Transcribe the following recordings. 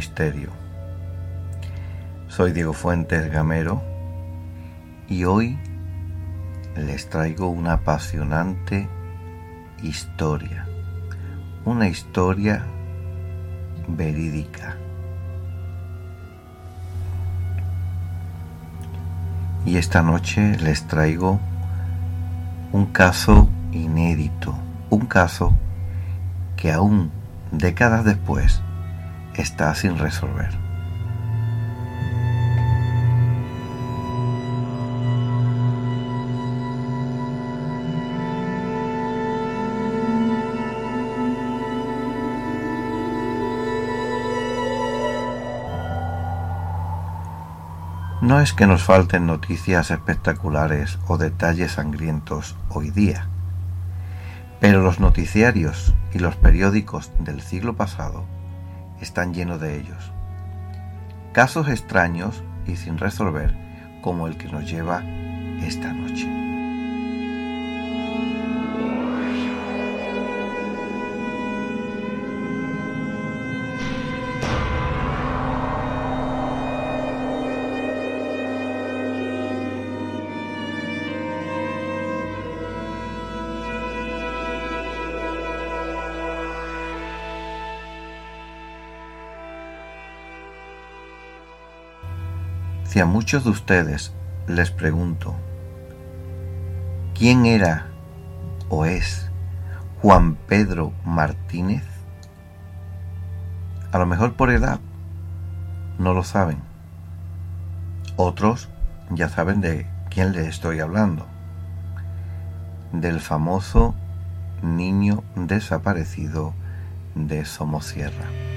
misterio. Soy Diego Fuentes Gamero y hoy les traigo una apasionante historia. Una historia verídica. Y esta noche les traigo un caso inédito, un caso que aún décadas después está sin resolver. No es que nos falten noticias espectaculares o detalles sangrientos hoy día, pero los noticiarios y los periódicos del siglo pasado están llenos de ellos. Casos extraños y sin resolver como el que nos lleva esta noche. Si a muchos de ustedes les pregunto, ¿quién era o es Juan Pedro Martínez? A lo mejor por edad no lo saben. Otros ya saben de quién les estoy hablando. Del famoso niño desaparecido de Somosierra.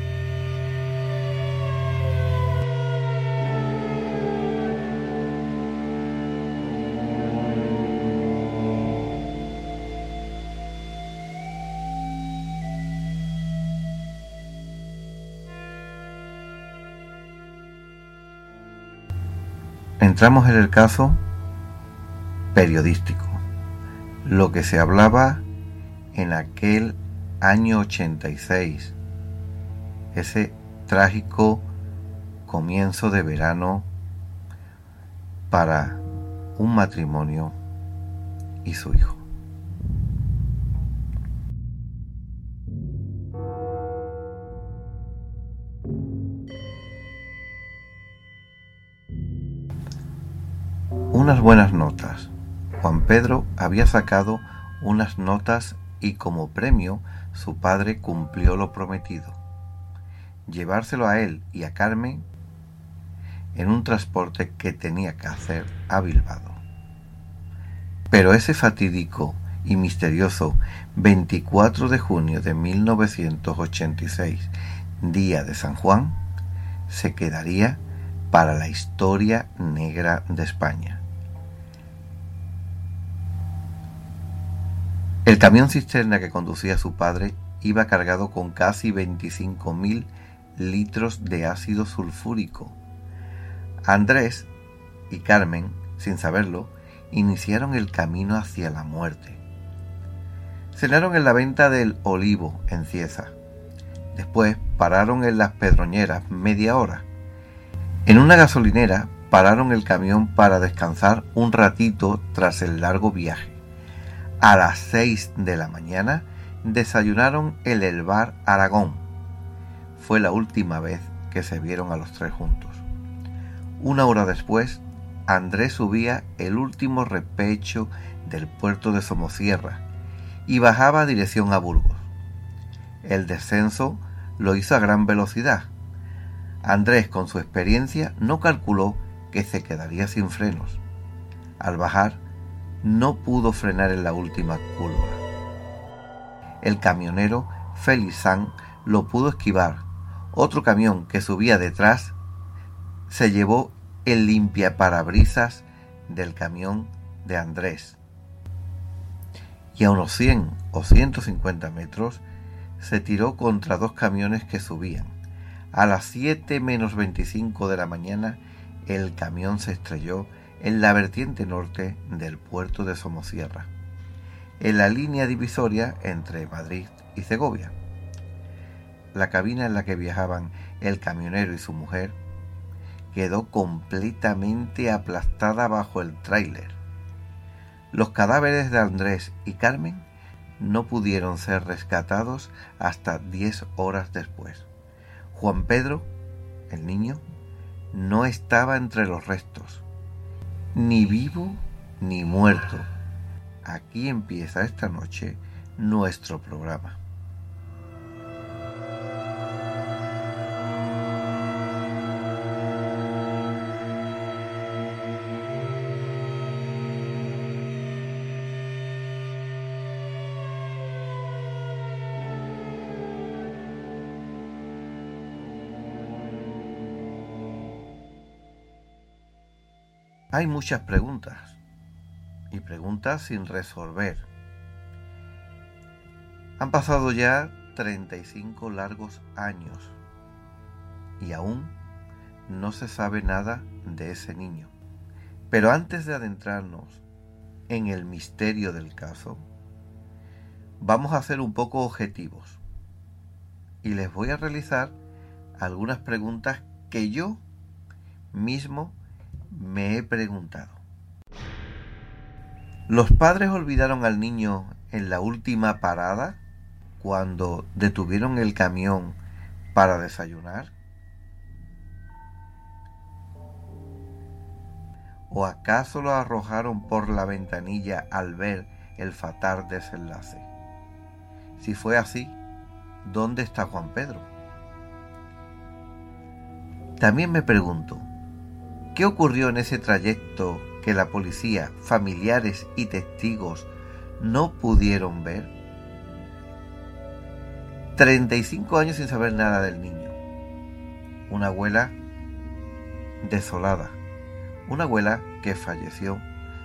Entramos en el caso periodístico, lo que se hablaba en aquel año 86, ese trágico comienzo de verano para un matrimonio y su hijo. Unas buenas notas. Juan Pedro había sacado unas notas y como premio su padre cumplió lo prometido. Llevárselo a él y a Carmen en un transporte que tenía que hacer a Bilbao. Pero ese fatídico y misterioso 24 de junio de 1986, día de San Juan, se quedaría para la historia negra de España. El camión cisterna que conducía su padre iba cargado con casi 25.000 litros de ácido sulfúrico. Andrés y Carmen, sin saberlo, iniciaron el camino hacia la muerte. Cenaron en la venta del Olivo, en Cieza. Después pararon en las Pedroñeras media hora. En una gasolinera pararon el camión para descansar un ratito tras el largo viaje a las 6 de la mañana desayunaron en el bar Aragón. Fue la última vez que se vieron a los tres juntos. Una hora después, Andrés subía el último repecho del puerto de Somosierra y bajaba a dirección a Burgos. El descenso lo hizo a gran velocidad. Andrés, con su experiencia, no calculó que se quedaría sin frenos. Al bajar, no pudo frenar en la última curva. El camionero Felizán lo pudo esquivar. Otro camión que subía detrás se llevó el limpiaparabrisas del camión de Andrés. Y a unos 100 o 150 metros se tiró contra dos camiones que subían. A las 7 menos 25 de la mañana el camión se estrelló en la vertiente norte del puerto de Somosierra, en la línea divisoria entre Madrid y Segovia. La cabina en la que viajaban el camionero y su mujer quedó completamente aplastada bajo el tráiler. Los cadáveres de Andrés y Carmen no pudieron ser rescatados hasta diez horas después. Juan Pedro, el niño, no estaba entre los restos, ni vivo ni muerto. Aquí empieza esta noche nuestro programa. Hay muchas preguntas y preguntas sin resolver. Han pasado ya 35 largos años y aún no se sabe nada de ese niño. Pero antes de adentrarnos en el misterio del caso, vamos a ser un poco objetivos y les voy a realizar algunas preguntas que yo mismo me he preguntado. ¿Los padres olvidaron al niño en la última parada cuando detuvieron el camión para desayunar? ¿O acaso lo arrojaron por la ventanilla al ver el fatal desenlace? Si fue así, ¿dónde está Juan Pedro? También me pregunto, ¿Qué ocurrió en ese trayecto que la policía, familiares y testigos no pudieron ver? 35 años sin saber nada del niño. Una abuela desolada. Una abuela que falleció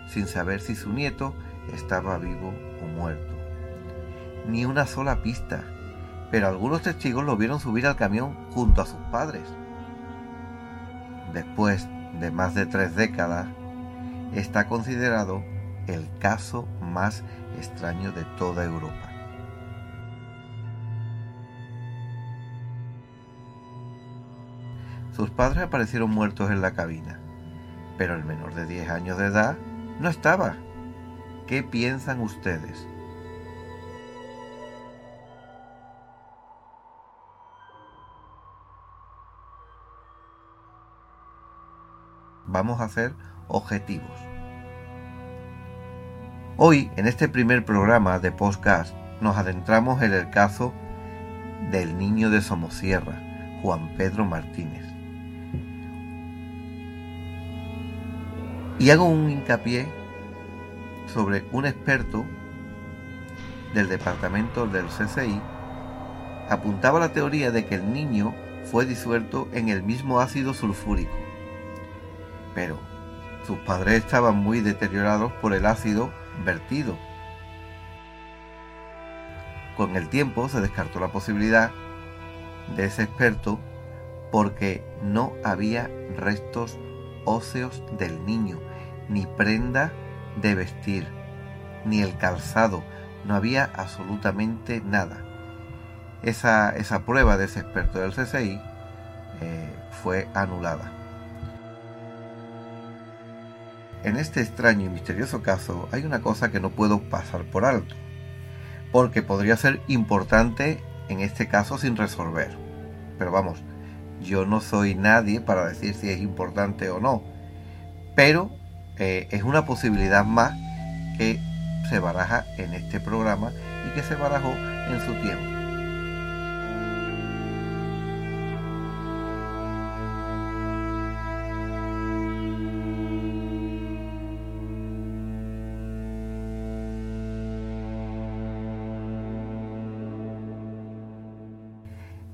sin saber si su nieto estaba vivo o muerto. Ni una sola pista, pero algunos testigos lo vieron subir al camión junto a sus padres. Después de más de tres décadas, está considerado el caso más extraño de toda Europa. Sus padres aparecieron muertos en la cabina, pero el menor de 10 años de edad no estaba. ¿Qué piensan ustedes? Vamos a ser objetivos. Hoy, en este primer programa de podcast, nos adentramos en el caso del niño de Somosierra, Juan Pedro Martínez. Y hago un hincapié sobre un experto del departamento del CCI apuntaba la teoría de que el niño fue disuelto en el mismo ácido sulfúrico pero sus padres estaban muy deteriorados por el ácido vertido. Con el tiempo se descartó la posibilidad de ese experto porque no había restos óseos del niño, ni prenda de vestir, ni el calzado, no había absolutamente nada. Esa, esa prueba de ese experto del CCI eh, fue anulada. En este extraño y misterioso caso hay una cosa que no puedo pasar por alto. porque podría ser importante en este caso sin resolver. Pero vamos, yo no soy nadie para decir si es importante o no. Pero eh, es una posibilidad más que se baraja en este programa y que se barajó en su tiempo.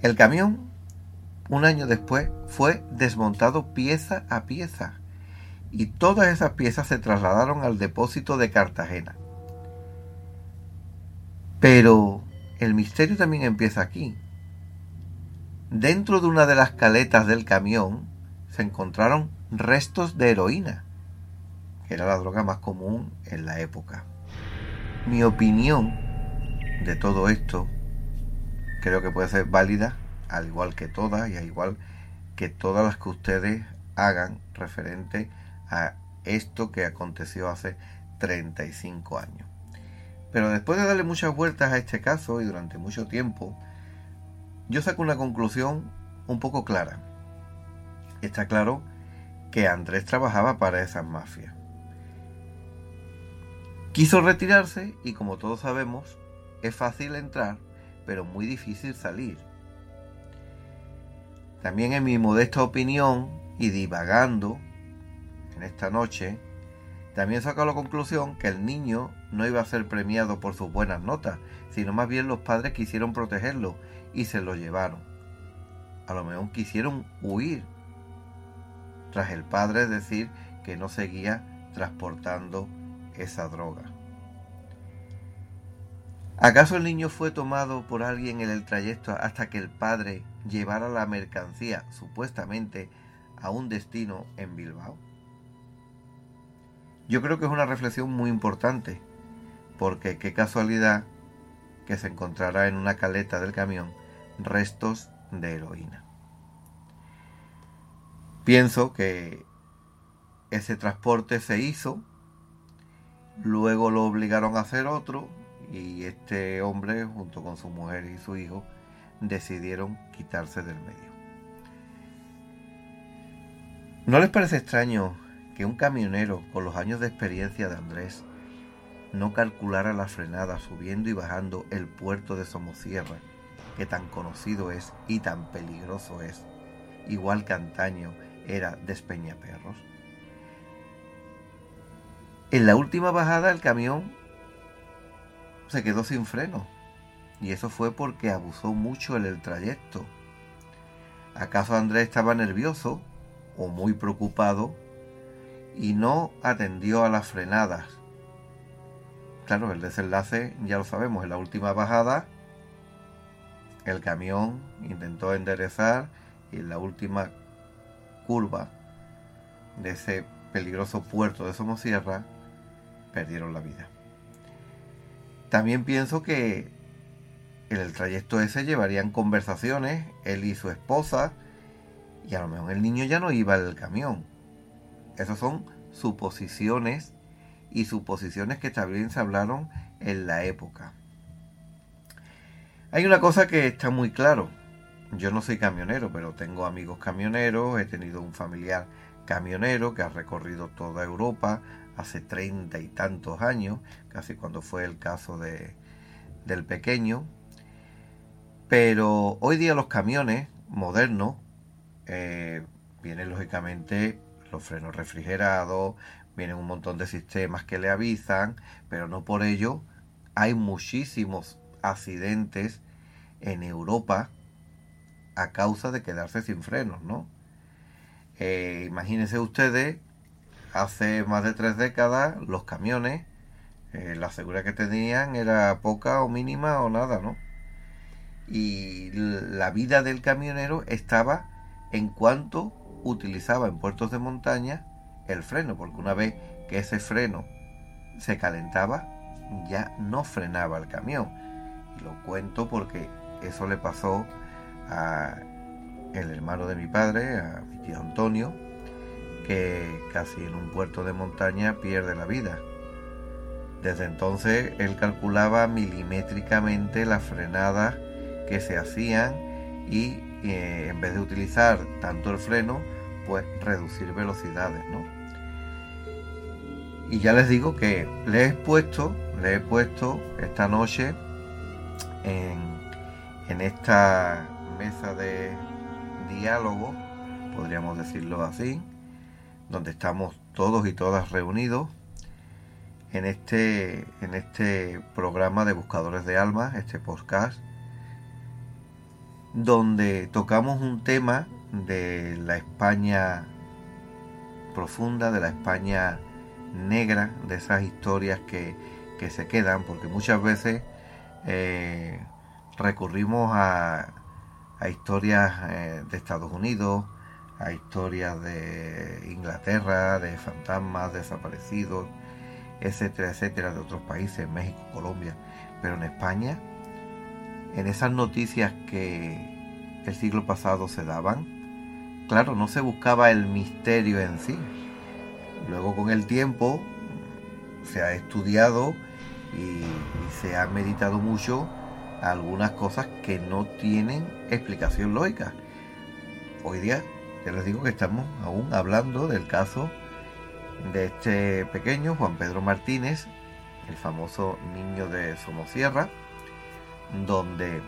El camión, un año después, fue desmontado pieza a pieza y todas esas piezas se trasladaron al depósito de Cartagena. Pero el misterio también empieza aquí. Dentro de una de las caletas del camión se encontraron restos de heroína, que era la droga más común en la época. Mi opinión de todo esto creo que puede ser válida, al igual que todas y al igual que todas las que ustedes hagan referente a esto que aconteció hace 35 años. Pero después de darle muchas vueltas a este caso y durante mucho tiempo, yo saco una conclusión un poco clara. Está claro que Andrés trabajaba para esas mafias. Quiso retirarse y como todos sabemos, es fácil entrar pero muy difícil salir. También en mi modesta opinión y divagando en esta noche, también saco la conclusión que el niño no iba a ser premiado por sus buenas notas, sino más bien los padres quisieron protegerlo y se lo llevaron. A lo mejor quisieron huir, tras el padre decir que no seguía transportando esa droga. ¿Acaso el niño fue tomado por alguien en el trayecto hasta que el padre llevara la mercancía, supuestamente, a un destino en Bilbao? Yo creo que es una reflexión muy importante, porque qué casualidad que se encontrará en una caleta del camión restos de heroína. Pienso que ese transporte se hizo, luego lo obligaron a hacer otro, y este hombre junto con su mujer y su hijo decidieron quitarse del medio. ¿No les parece extraño que un camionero con los años de experiencia de Andrés no calculara la frenada subiendo y bajando el puerto de Somosierra, que tan conocido es y tan peligroso es, igual que antaño era Despeñaperros? En la última bajada el camión se quedó sin freno. Y eso fue porque abusó mucho en el trayecto. ¿Acaso Andrés estaba nervioso o muy preocupado y no atendió a las frenadas? Claro, el desenlace ya lo sabemos, en la última bajada el camión intentó enderezar y en la última curva de ese peligroso puerto de Somosierra perdieron la vida. También pienso que en el trayecto ese llevarían conversaciones, él y su esposa, y a lo mejor el niño ya no iba al camión. Esas son suposiciones y suposiciones que también se hablaron en la época. Hay una cosa que está muy claro. Yo no soy camionero, pero tengo amigos camioneros, he tenido un familiar camionero que ha recorrido toda Europa, hace treinta y tantos años, casi cuando fue el caso de, del pequeño. Pero hoy día los camiones modernos eh, vienen lógicamente los frenos refrigerados, vienen un montón de sistemas que le avisan, pero no por ello hay muchísimos accidentes en Europa a causa de quedarse sin frenos, ¿no? Eh, imagínense ustedes hace más de tres décadas los camiones, eh, la seguridad que tenían era poca o mínima o nada, ¿no? Y la vida del camionero estaba en cuanto utilizaba en puertos de montaña el freno, porque una vez que ese freno se calentaba, ya no frenaba el camión. Y lo cuento porque eso le pasó a el hermano de mi padre, a mi tío Antonio, que casi en un puerto de montaña pierde la vida. Desde entonces él calculaba milimétricamente las frenadas que se hacían y eh, en vez de utilizar tanto el freno, pues reducir velocidades, ¿no? Y ya les digo que le he puesto, le he puesto esta noche en, en esta mesa de diálogo, podríamos decirlo así, donde estamos todos y todas reunidos en este, en este programa de Buscadores de Almas, este podcast, donde tocamos un tema de la España profunda, de la España negra, de esas historias que, que se quedan, porque muchas veces eh, recurrimos a, a historias eh, de Estados Unidos, a historias de Inglaterra, de fantasmas desaparecidos, etcétera, etcétera, de otros países, México, Colombia, pero en España, en esas noticias que el siglo pasado se daban, claro, no se buscaba el misterio en sí. Luego con el tiempo se ha estudiado y, se ha meditado mucho algunas cosas que no tienen explicación lógica. Hoy día, ya les digo que estamos aún hablando del caso de este pequeño, Juan Pedro Martínez, el famoso niño de Somosierra, donde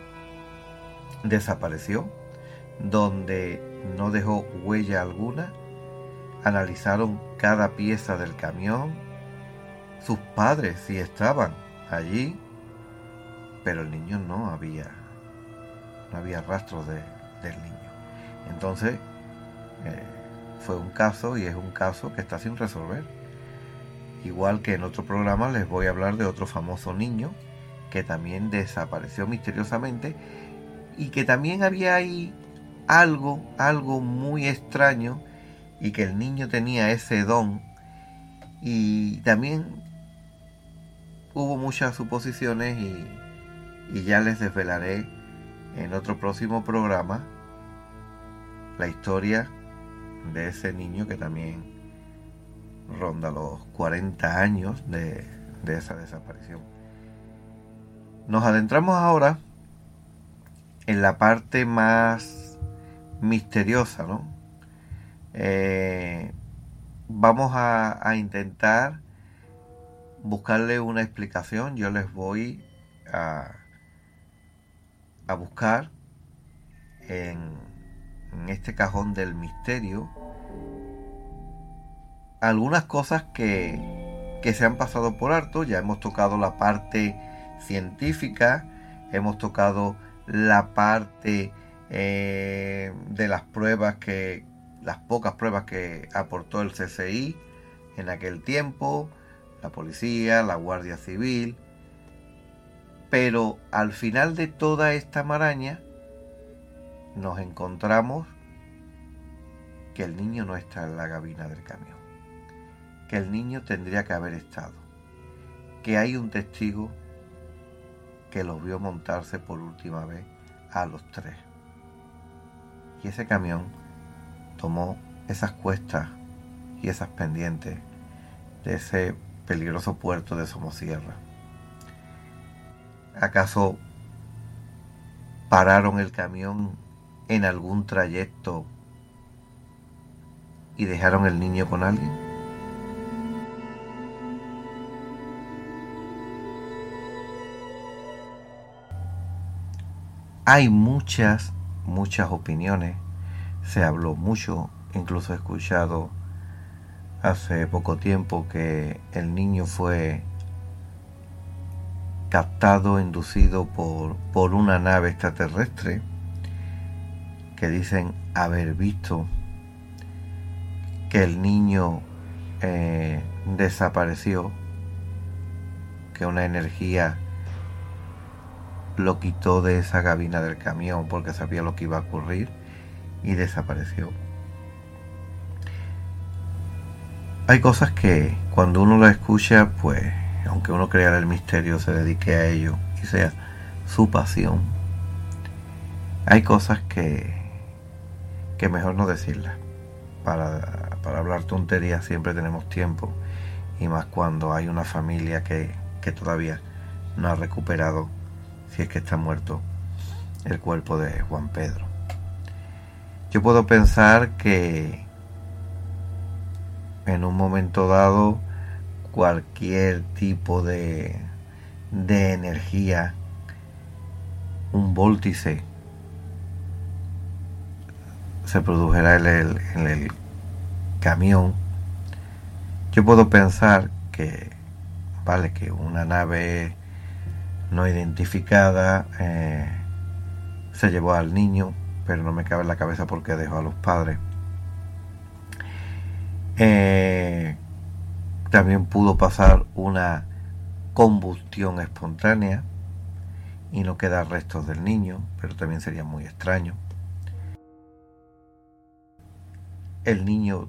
desapareció, donde no dejó huella alguna, analizaron cada pieza del camión, sus padres sí estaban allí, pero el niño no había, no había rastro de, del niño. Entonces, eh, fue un caso y es un caso que está sin resolver. Igual que en otro programa les voy a hablar de otro famoso niño que también desapareció misteriosamente y que también había ahí algo, algo muy extraño y que el niño tenía ese don y también hubo muchas suposiciones y, y ya les desvelaré en otro próximo programa la historia de ese niño que también ronda los 40 años de, esa desaparición. Nos adentramos ahora en la parte más misteriosa, ¿no? Eh, vamos a, a, intentar buscarle una explicación. Yo les voy a, a buscar en en este cajón del misterio algunas cosas que, que se han pasado por alto. Ya hemos tocado la parte científica, hemos tocado la parte eh, de las pruebas que, las pocas pruebas que aportó el CCI en aquel tiempo, la policía, la Guardia Civil. Pero al final de toda esta maraña, nos encontramos que el niño no está en la cabina del camión, que el niño tendría que haber estado, que hay un testigo que los vio montarse por última vez a los tres. Y ese camión tomó esas cuestas y esas pendientes de ese peligroso puerto de Somosierra. ¿Acaso pararon el camión en algún trayecto y dejaron el niño con alguien? Hay muchas, muchas opiniones. Se habló mucho, incluso he escuchado hace poco tiempo que el niño fue captado, inducido por, por una nave extraterrestre que dicen haber visto el niño eh, desapareció, que una energía lo quitó de esa cabina del camión porque sabía lo que iba a ocurrir y desapareció. Hay cosas que cuando uno lo escucha, pues, aunque uno crea el misterio, se dedique a ello y sea su pasión, hay cosas que que mejor no decirla. Para, para hablar tonterías siempre tenemos tiempo y más cuando hay una familia que, que todavía no ha recuperado, si es que está muerto, el cuerpo de Juan Pedro. Yo puedo pensar que en un momento dado cualquier tipo de, de energía, un vórtice, se produjera en el, en el camión, yo puedo pensar que, vale, que una nave no identificada eh, se llevó al niño, pero no me cabe en la cabeza porque dejó a los padres. Eh, también pudo pasar una combustión espontánea y no quedar restos del niño, pero también sería muy extraño. El niño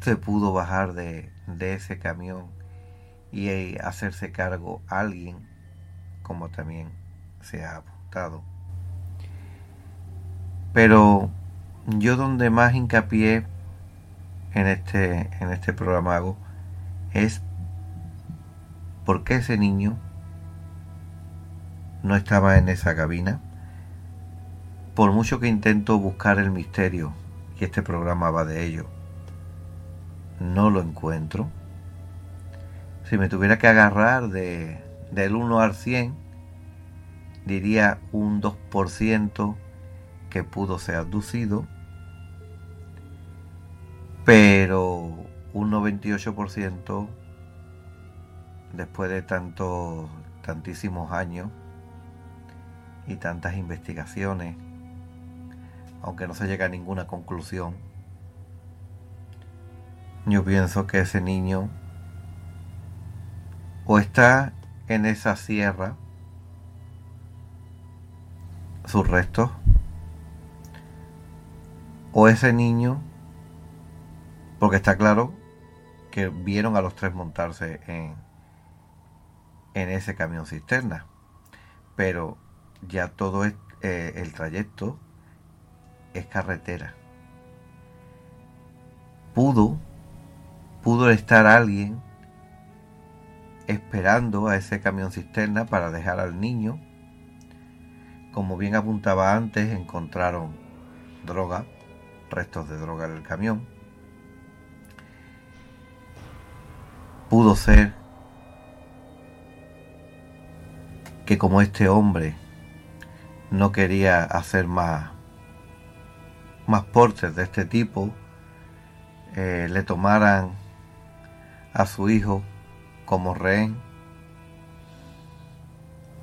se pudo bajar de, de ese camión y eh, hacerse cargo alguien, como también se ha apuntado. Pero yo donde más hincapié en este, en este programa hago es por qué ese niño no estaba en esa cabina. Por mucho que intento buscar el misterio, y este programa va de ello, no lo encuentro. Si me tuviera que agarrar de, del 1 al 100, diría un 2% que pudo ser abducido, pero un 98% después de tantos tantísimos años y tantas investigaciones, aunque no se llega a ninguna conclusión, yo pienso que ese niño o está en esa sierra, sus restos, o ese niño, porque está claro que vieron a los tres montarse en, en ese camión cisterna, pero ya todo eh, el trayecto es carretera. Pudo pudo estar alguien esperando a ese camión cisterna para dejar al niño. Como bien apuntaba antes, encontraron droga, restos de droga en el camión. Pudo ser que como este hombre no quería hacer más, más portes de este tipo, eh, le tomaran a su hijo como rehén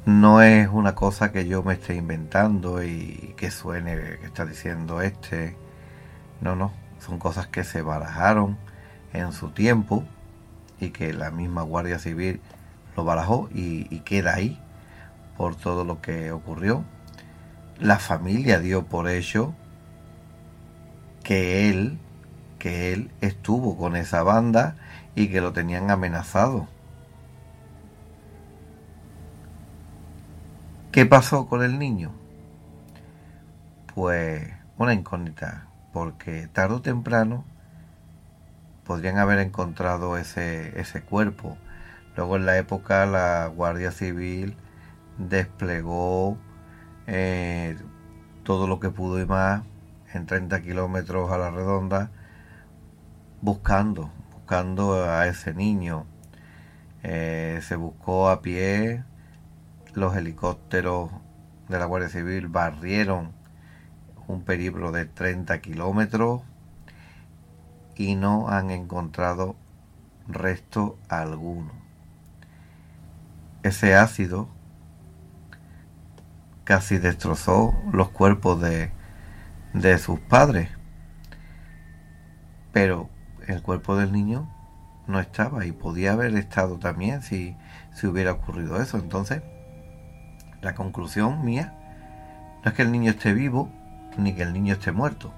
no es una cosa que yo me esté inventando y que suene que está diciendo este. No, no, son cosas que se barajaron en su tiempo y que la misma Guardia Civil lo barajó y, queda ahí por todo lo que ocurrió. La familia dio por hecho que él, que él estuvo con esa banda y que lo tenían amenazado. ¿Qué pasó con el niño? Pues una incógnita, porque tarde o temprano podrían haber encontrado ese, ese cuerpo. Luego en la época la Guardia Civil desplegó eh, todo lo que pudo y más en 30 kilómetros a la redonda buscando buscando a ese niño. Eh, se buscó a pie, los helicópteros de la Guardia Civil barrieron un periplo de 30 kilómetros y no han encontrado resto alguno. Ese ácido casi destrozó los cuerpos de, de sus padres. Pero el cuerpo del niño no estaba y podía haber estado también si, si hubiera ocurrido eso. Entonces, la conclusión mía no es que el niño esté vivo ni que el niño esté muerto,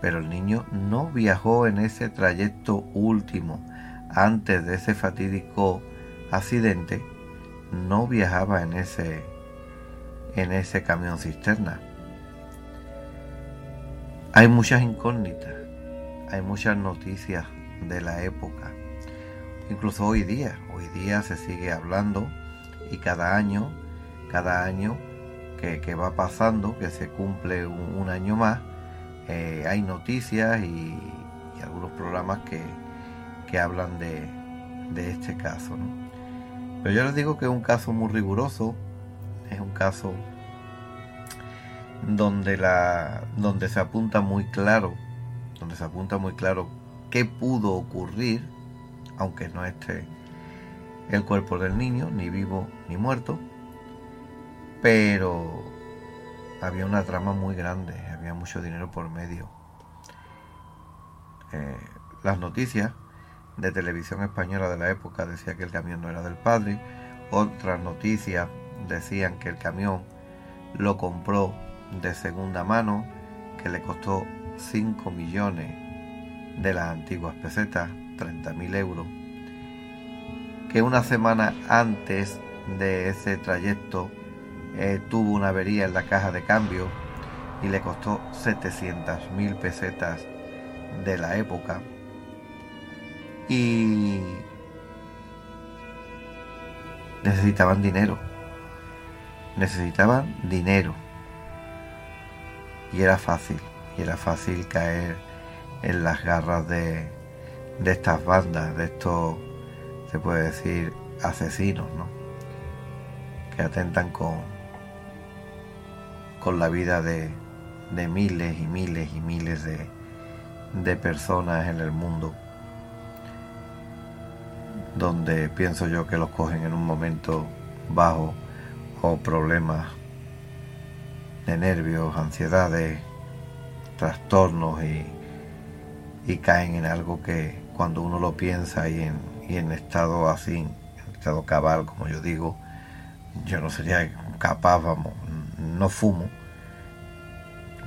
pero el niño no viajó en ese trayecto último antes de ese fatídico accidente, no viajaba en ese en ese camión cisterna. Hay muchas incógnitas hay muchas noticias de la época. incluso hoy día, hoy día se sigue hablando y cada año, cada año que, va pasando, que se cumple un, año más, eh, hay noticias y, algunos programas que, que hablan de, de, este caso. Pero yo les digo que es un caso muy riguroso, es un caso donde, la, donde se apunta muy claro, donde se apunta muy claro qué pudo ocurrir, aunque no esté el cuerpo del niño, ni vivo ni muerto, pero había una trama muy grande, había mucho dinero por medio. Eh, las noticias de televisión española de la época decía que el camión no era del padre, otras noticias decían que el camión lo compró de segunda mano, que le costó 5 millones de las antiguas pesetas, 30.000 euros, que una semana antes de ese trayecto eh, tuvo una avería en la caja de cambio y le costó 700.000 pesetas de la época. Y necesitaban dinero. Necesitaban dinero. Y era fácil. Y era fácil caer en las garras de, de estas bandas, de estos, se puede decir, asesinos, ¿no? Que atentan con, con la vida de, de miles y miles y miles de, de personas en el mundo donde pienso yo que los cogen en un momento bajo o problemas de nervios, ansiedades, trastornos y, y, caen en algo que cuando uno lo piensa y en, y en estado así, en estado cabal, como yo digo, yo no sería capaz, vamos, no fumo.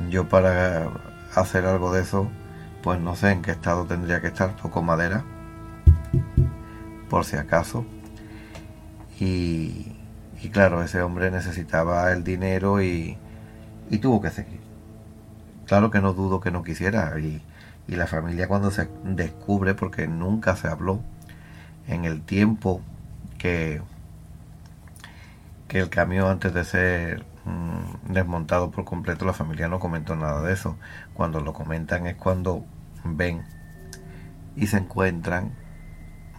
Yo para hacer algo de eso, pues no sé en qué estado tendría que estar, toco madera por si acaso. Y, claro, ese hombre necesitaba el dinero y, tuvo que seguir. Claro que no dudo que no quisiera. Y, y la familia cuando se descubre, porque nunca se habló en el tiempo que, que el camión antes de ser mm, desmontado por completo, la familia no comentó nada de eso. Cuando lo comentan es cuando ven y se encuentran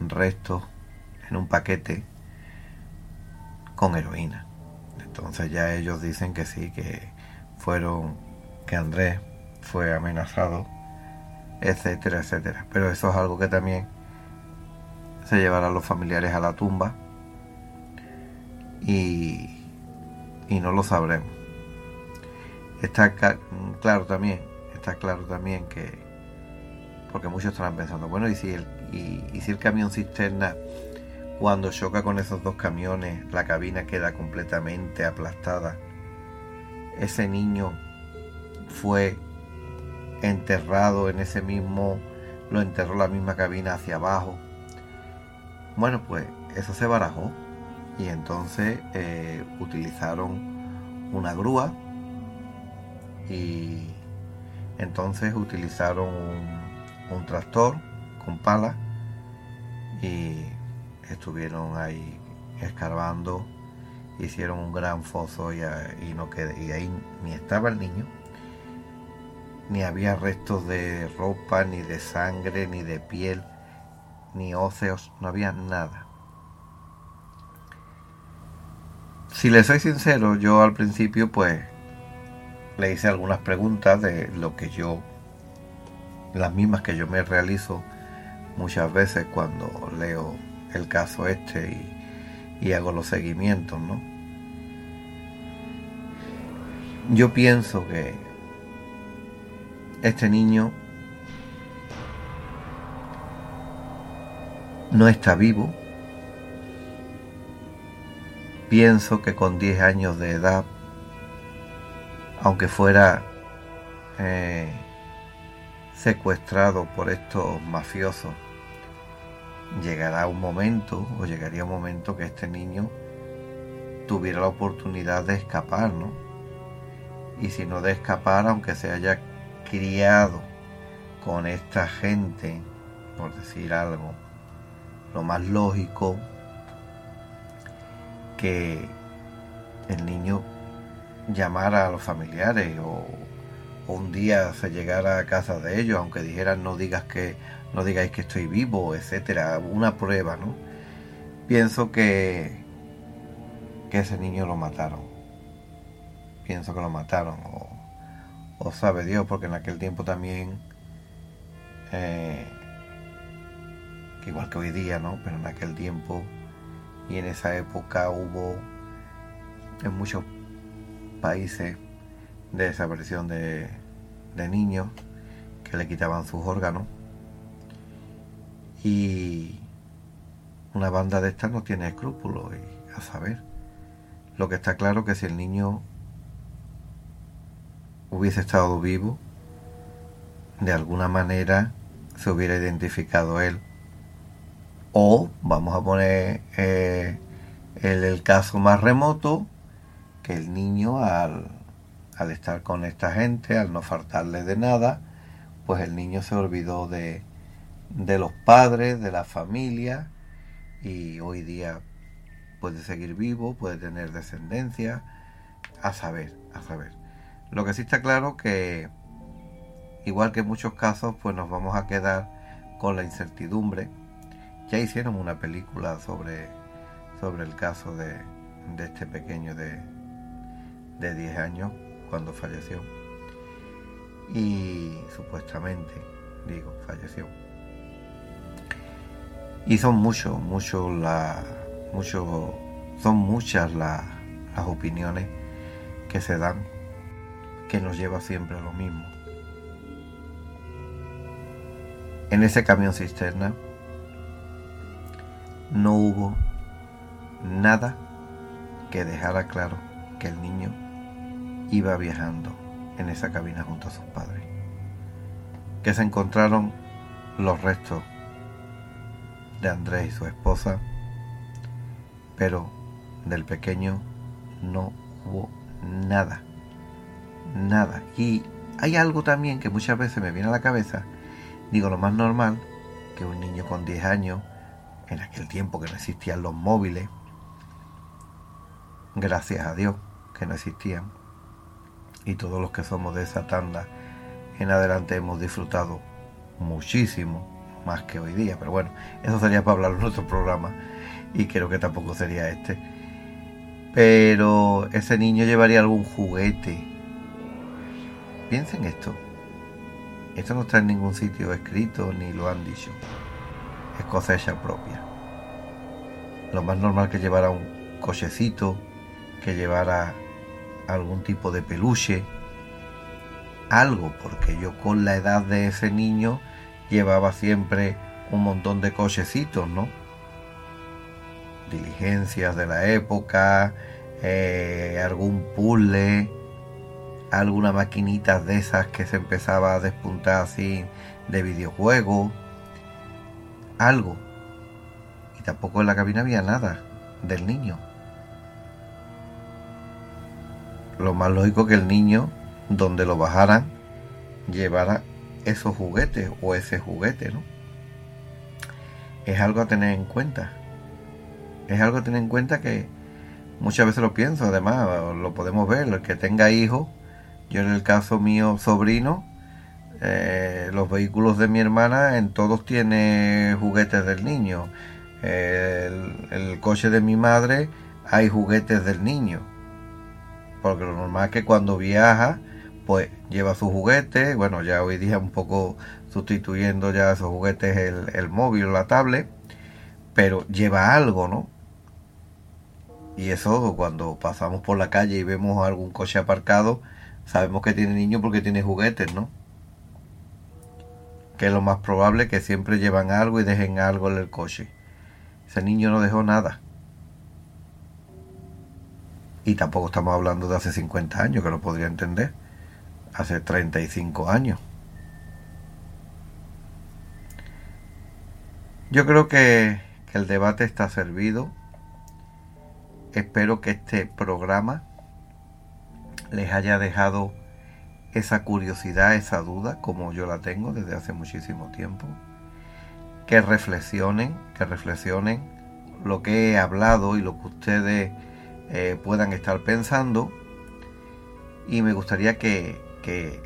restos en un paquete con heroína. Entonces ya ellos dicen que sí, que fueron, que Andrés fue amenazado, etcétera, etcétera. Pero eso es algo que también se llevará a los familiares a la tumba y, y no lo sabremos. Está claro también, está claro también que, porque muchos estarán pensando, bueno, y si el y, si el camión cisterna cuando choca con esos dos camiones la cabina queda completamente aplastada. Ese niño fue enterrado en ese mismo, lo enterró la misma cabina hacia abajo. Bueno, pues eso se barajó y entonces eh, utilizaron una grúa y entonces utilizaron un, tractor con pala y estuvieron ahí escarbando, hicieron un gran foso y, no y ahí ni estaba el niño, ni había restos de ropa, ni de sangre, ni de piel, ni óseos, no había nada. Si le soy sincero, yo al principio pues le hice algunas preguntas de lo que yo, las mismas que yo me realizo muchas veces cuando leo el caso este y, hago los seguimientos, ¿no? Yo pienso que este niño no está vivo. Pienso que con 10 años de edad, aunque fuera eh, secuestrado por estos mafiosos, llegará un momento o llegaría un momento que este niño tuviera la oportunidad de escapar, ¿no? Y si no de escapar, aunque se haya criado con esta gente, por decir algo, lo más lógico que el niño llamara a los familiares o, un día se llegara a casa de ellos, aunque dijeran no digas que no digáis que estoy vivo, etcétera, una prueba, ¿no? Pienso que que ese niño lo mataron. Pienso que lo mataron o, o sabe Dios, porque en aquel tiempo también eh, igual que hoy día, ¿no? Pero en aquel tiempo y en esa época hubo en muchos países de desaparición de, de niños que le quitaban sus órganos y una banda de estas no tiene escrúpulos a saber lo que está claro que si el niño hubiese estado vivo de alguna manera se hubiera identificado él o vamos a poner eh, el, caso más remoto, que el niño al, al estar con esta gente, al no faltarle de nada, pues el niño se olvidó de, de los padres, de la familia, y hoy día puede seguir vivo, puede tener descendencia, a saber, a saber. Lo que sí está claro que, igual que en muchos casos, pues nos vamos a quedar con la incertidumbre ya hicieron una película sobre, sobre el caso de, este pequeño de, de 10 años cuando falleció. Y supuestamente, digo, falleció. Y son muchos, muchos la, muchos, son muchas las opiniones que se dan que nos lleva siempre a lo mismo. En ese camión cisterna no hubo nada que dejara claro que el niño iba viajando en esa cabina junto a sus padres. Que se encontraron los restos de Andrés y su esposa, pero del pequeño no hubo nada, nada. Y hay algo también que muchas veces me viene a la cabeza, digo lo más normal, que un niño con 10 años en aquel tiempo que no existían los móviles, gracias a Dios que no existían, y todos los que somos de esa tanda en adelante hemos disfrutado muchísimo más que hoy día, pero bueno, eso sería para hablar en otro programa y creo que tampoco sería este. Pero ese niño llevaría algún juguete. Piensen esto. Esto no está en ningún sitio escrito ni lo han dicho es propia. Lo más normal que llevara un cochecito, que llevara algún tipo de peluche, algo, porque yo con la edad de ese niño llevaba siempre un montón de cochecitos, ¿no? Diligencias de la época, eh, algún puzzle, alguna maquinita de esas que se empezaba a despuntar así de videojuegos algo. Y tampoco en la cabina había nada del niño. Lo más lógico que el niño, donde lo bajaran, llevara esos juguetes o ese juguete, ¿no? Es algo a tener en cuenta. Es algo a tener en cuenta que muchas veces lo pienso, además lo podemos ver, el que tenga hijos, yo en el caso mío sobrino, eh, los vehículos de mi hermana en todos tiene juguetes del niño. el, coche de mi madre hay juguetes del niño. Porque lo normal es que cuando viaja, pues lleva sus juguetes. Bueno, ya hoy día un poco sustituyendo ya esos juguetes el, el móvil, la tablet. Pero lleva algo, ¿no? Y eso cuando pasamos por la calle y vemos algún coche aparcado, sabemos que tiene niño porque tiene juguetes, ¿no? que es lo más probable que siempre llevan algo y dejen algo en el coche. Ese niño no dejó nada. Y tampoco estamos hablando de hace 50 años, que lo podría entender. Hace 35 años. Yo creo que, que el debate está servido. Espero que este programa les haya dejado esa curiosidad, esa duda, como yo la tengo desde hace muchísimo tiempo. que reflexionen, que reflexionen lo que he hablado y lo que ustedes eh, puedan estar pensando. Y me gustaría que, que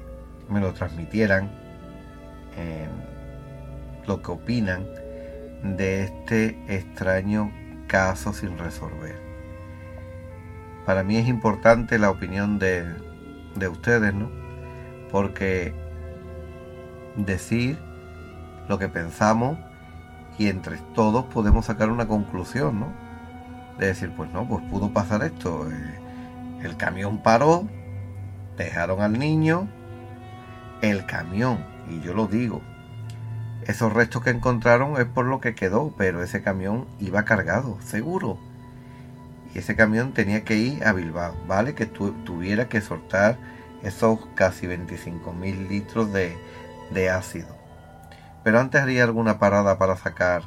me lo transmitieran lo que opinan de este extraño caso sin resolver. Para mí es importante la opinión de, de ustedes, ¿no? Porque decir lo que pensamos y entre todos podemos sacar una conclusión, ¿no? De decir, pues no, pues pudo pasar esto. Eh, el camión paró, dejaron al niño, el camión, y yo lo digo, esos restos que encontraron es por lo que quedó, pero ese camión iba cargado, seguro. Y ese camión tenía que ir a Bilbao, ¿vale? Que tuviera que soltar esos casi 25 mil litros de, de ácido. Pero antes haría alguna parada para sacar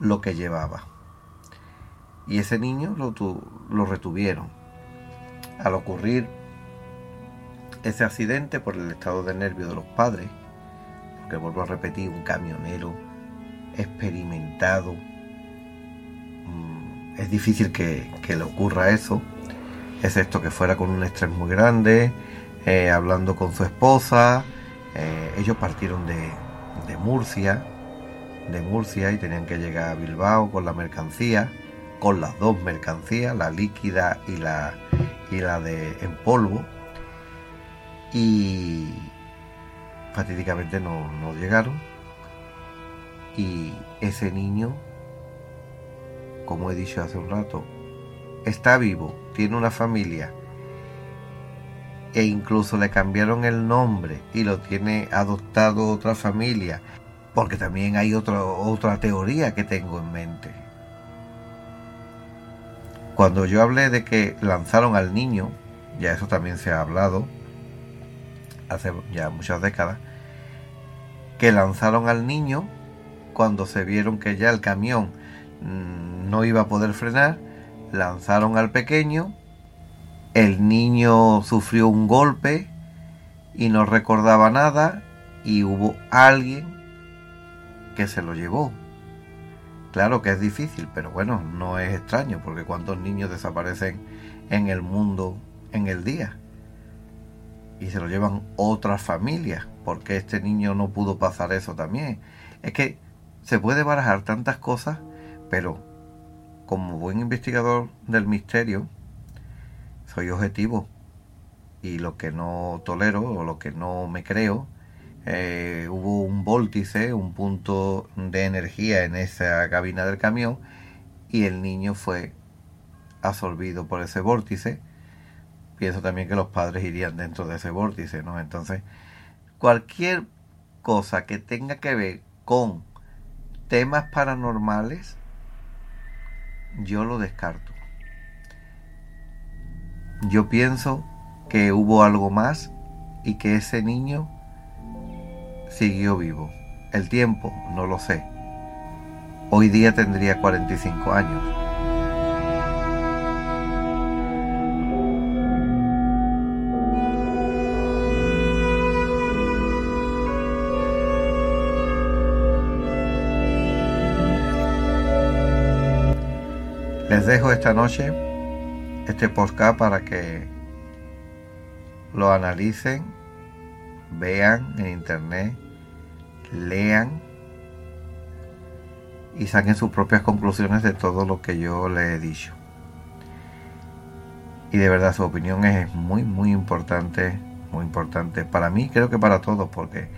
lo que llevaba. Y ese niño lo, lo retuvieron. Al ocurrir ese accidente por el estado de nervio de los padres, que vuelvo a repetir, un camionero experimentado, es difícil que, le ocurra eso, excepto que fuera con un estrés muy grande, eh, hablando con su esposa, eh, ellos partieron de, de Murcia, de Murcia y tenían que llegar a Bilbao con la mercancía, con las dos mercancías, la líquida y la, y la de en polvo. Y, fatídicamente no, llegaron. Y ese niño, como he dicho hace un rato, está vivo, tiene una familia e incluso le cambiaron el nombre y lo tiene adoptado otra familia, porque también hay otra, otra teoría que tengo en mente. Cuando yo hablé de que lanzaron al niño, ya eso también se ha hablado, hace ya muchas décadas, que lanzaron al niño cuando se vieron que ya el camión no iba a poder frenar, lanzaron al pequeño, el niño sufrió un golpe y no recordaba nada y hubo alguien que se lo llevó. Claro que es difícil, pero bueno, no es extraño porque cuántos niños desaparecen en el mundo en el día y se lo llevan otras familias. porque este niño no pudo pasar eso también? Es que se puede barajar tantas cosas, pero como buen investigador del misterio, soy objetivo. Y lo que no tolero o lo que no me creo, eh, hubo un vórtice, un punto de energía en esa cabina del camión y el niño fue absorbido por ese vórtice pienso también que los padres irían dentro de ese vórtice, ¿no? Entonces, cualquier cosa que tenga que ver con temas paranormales, yo lo descarto. Yo pienso que hubo algo más y que ese niño siguió vivo. El tiempo, no lo sé. Hoy día tendría 45 años. Dejo esta noche este podcast para que lo analicen, vean en internet, lean y saquen sus propias conclusiones de todo lo que yo les he dicho. Y de verdad su opinión es muy, muy importante, muy importante para mí, creo que para todos, porque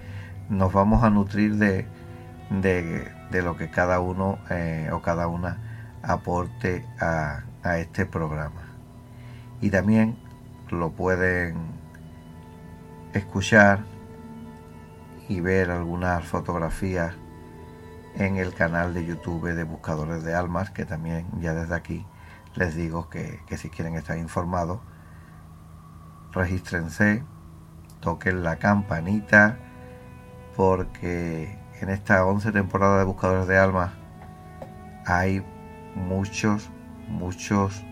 nos vamos a nutrir de, de, lo que cada uno eh, o cada una aporte a, este programa. Y también lo pueden escuchar y ver algunas fotografías en el canal de YouTube de Buscadores de Almas, que también ya desde aquí les digo que, que si quieren estar informados, regístrense, toquen la campanita, porque en esta 11 temporada de Buscadores de Almas hay muchos, muchos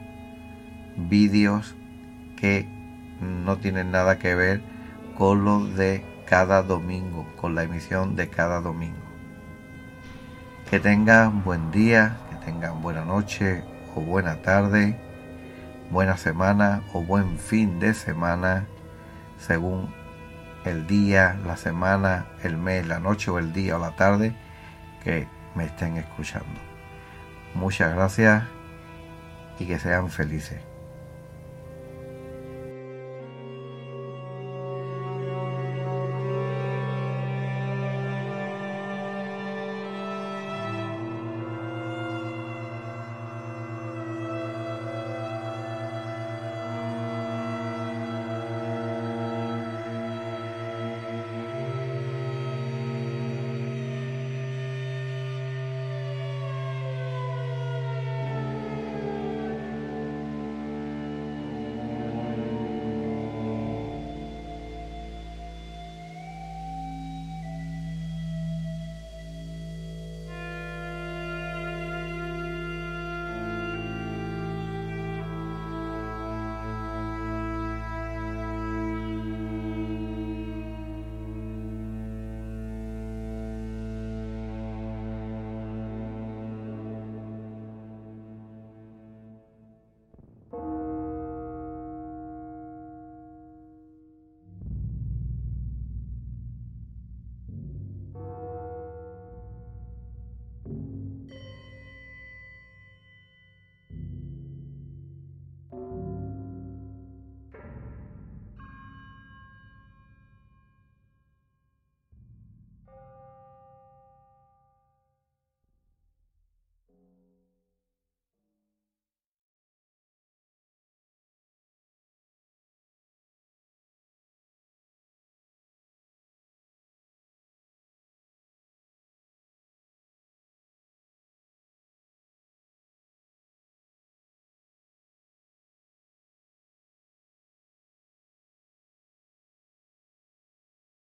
vídeos que no tienen nada que ver con lo de cada domingo, con la emisión de cada domingo. Que tengan buen día, que tengan buena noche o buena tarde, buena semana o buen fin de semana, según el día, la semana, el mes, la noche o el día o la tarde que me estén escuchando. Muchas gracias y que sean felices.